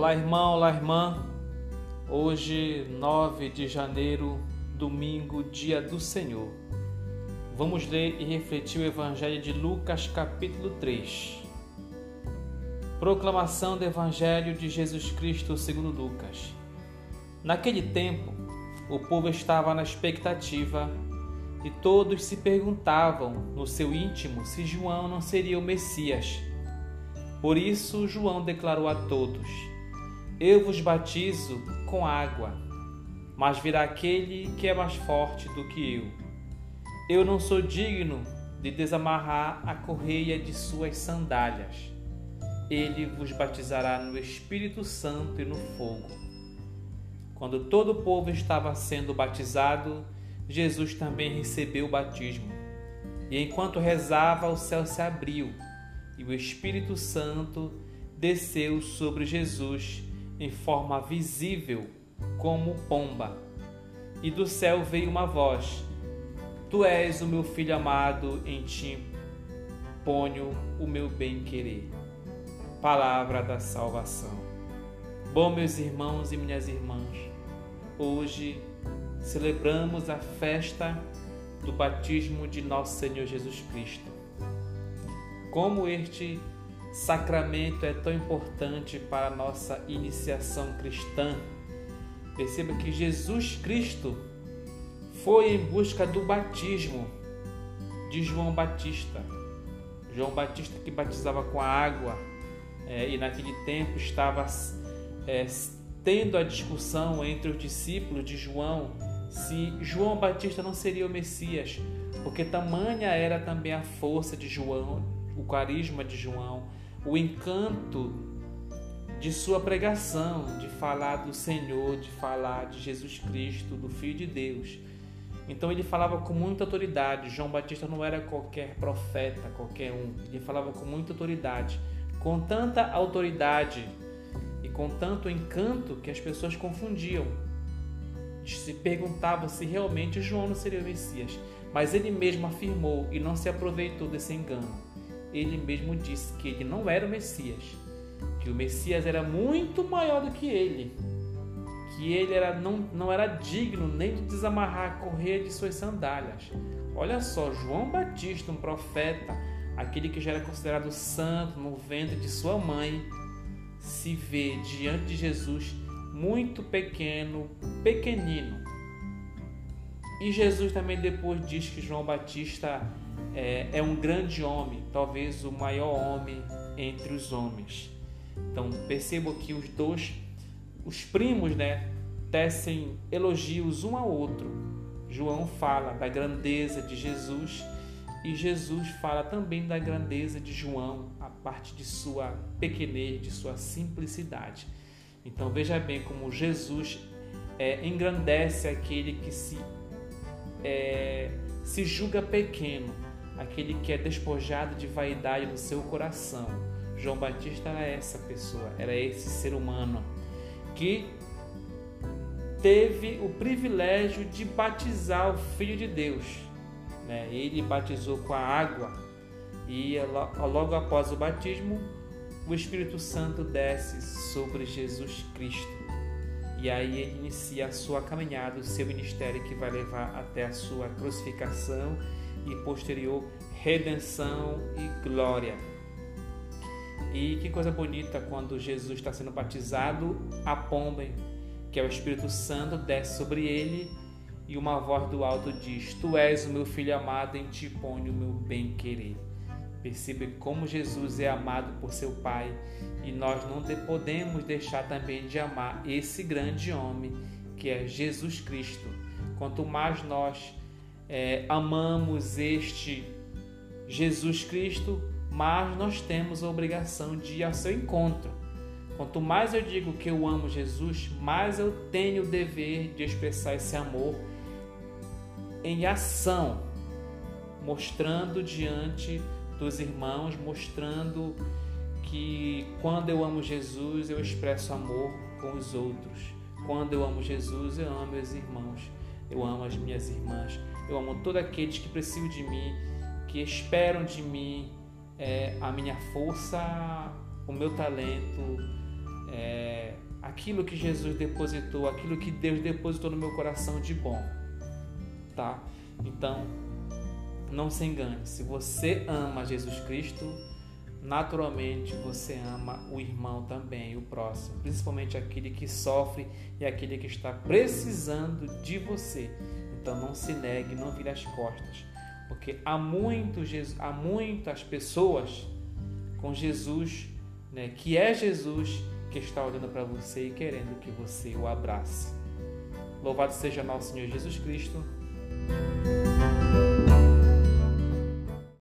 Olá, irmão, olá, irmã. Hoje, 9 de janeiro, domingo, dia do Senhor. Vamos ler e refletir o Evangelho de Lucas, capítulo 3. Proclamação do Evangelho de Jesus Cristo segundo Lucas. Naquele tempo, o povo estava na expectativa e todos se perguntavam no seu íntimo se João não seria o Messias. Por isso, João declarou a todos: Eu vos batizo com água, mas virá aquele que é mais forte do que eu. Eu não sou digno de desamarrar a correia de suas sandálias. Ele vos batizará no Espírito Santo e no fogo. Quando todo o povo estava sendo batizado, Jesus também recebeu o batismo. E enquanto rezava, o céu se abriu e o Espírito Santo desceu sobre Jesus em forma visível como pomba. E do céu veio uma voz: Tu és o meu filho amado, em ti ponho o meu bem-querer. Palavra da salvação. Bom, meus irmãos e minhas irmãs, hoje celebramos a festa do batismo de nosso Senhor Jesus Cristo como este sacramento é tão importante para a nossa iniciação cristã. Perceba que Jesus Cristo foi em busca do batismo de João Batista. João Batista que batizava com a água é, e naquele tempo estava é, tendo a discussão entre os discípulos de João se João Batista não seria o Messias, porque tamanha era também a força de João, o carisma de João, o encanto de sua pregação, de falar do Senhor, de falar de Jesus Cristo, do Filho de Deus. Então ele falava com muita autoridade. João Batista não era qualquer profeta, qualquer um. Ele falava com muita autoridade, com tanta autoridade e com tanto encanto que as pessoas confundiam. Se perguntavam se realmente João não seria o Messias. Mas ele mesmo afirmou e não se aproveitou desse engano ele mesmo disse que ele não era o Messias, que o Messias era muito maior do que ele, que ele era, não, não era digno nem de desamarrar a correia de suas sandálias. Olha só, João Batista, um profeta, aquele que já era considerado santo no ventre de sua mãe, se vê diante de Jesus muito pequeno, pequenino. E Jesus também depois diz que João Batista é, é um grande homem, talvez o maior homem entre os homens. Então percebo que os dois, os primos, né, tecem elogios um ao outro. João fala da grandeza de Jesus e Jesus fala também da grandeza de João, a parte de sua pequenez, de sua simplicidade. Então veja bem como Jesus é, engrandece aquele que se, é, se julga pequeno aquele que é despojado de vaidade no seu coração. João Batista era essa pessoa, era esse ser humano que teve o privilégio de batizar o Filho de Deus. Né? Ele batizou com a água e logo após o batismo, o Espírito Santo desce sobre Jesus Cristo. E aí ele inicia a sua caminhada, o seu ministério que vai levar até a sua crucificação e posterior redenção e glória. E que coisa bonita quando Jesus está sendo batizado, a pomba, que é o Espírito Santo, desce sobre ele e uma voz do alto diz: Tu és o meu filho amado, em ti ponho o meu bem-querer. Perceba como Jesus é amado por seu Pai e nós não podemos deixar também de amar esse grande homem que é Jesus Cristo. Quanto mais nós é, amamos este Jesus Cristo, mais nós temos a obrigação de ir ao seu encontro. Quanto mais eu digo que eu amo Jesus, mais eu tenho o dever de expressar esse amor em ação, mostrando diante dos irmãos, mostrando que quando eu amo Jesus, eu expresso amor com os outros. Quando eu amo Jesus, eu amo meus irmãos, eu amo as minhas irmãs, eu amo todos aqueles que precisam de mim que esperam de mim é, a minha força, o meu talento, é, aquilo que Jesus depositou, aquilo que Deus depositou no meu coração de bom, tá? Então, não se engane. Se você ama Jesus Cristo, naturalmente você ama o irmão também, o próximo, principalmente aquele que sofre e aquele que está precisando de você. Então não se negue, não vire as costas, porque há, muito, há muitas pessoas com Jesus, né, que é Jesus, que está olhando para você e querendo que você o abrace. Louvado seja nosso Senhor Jesus Cristo.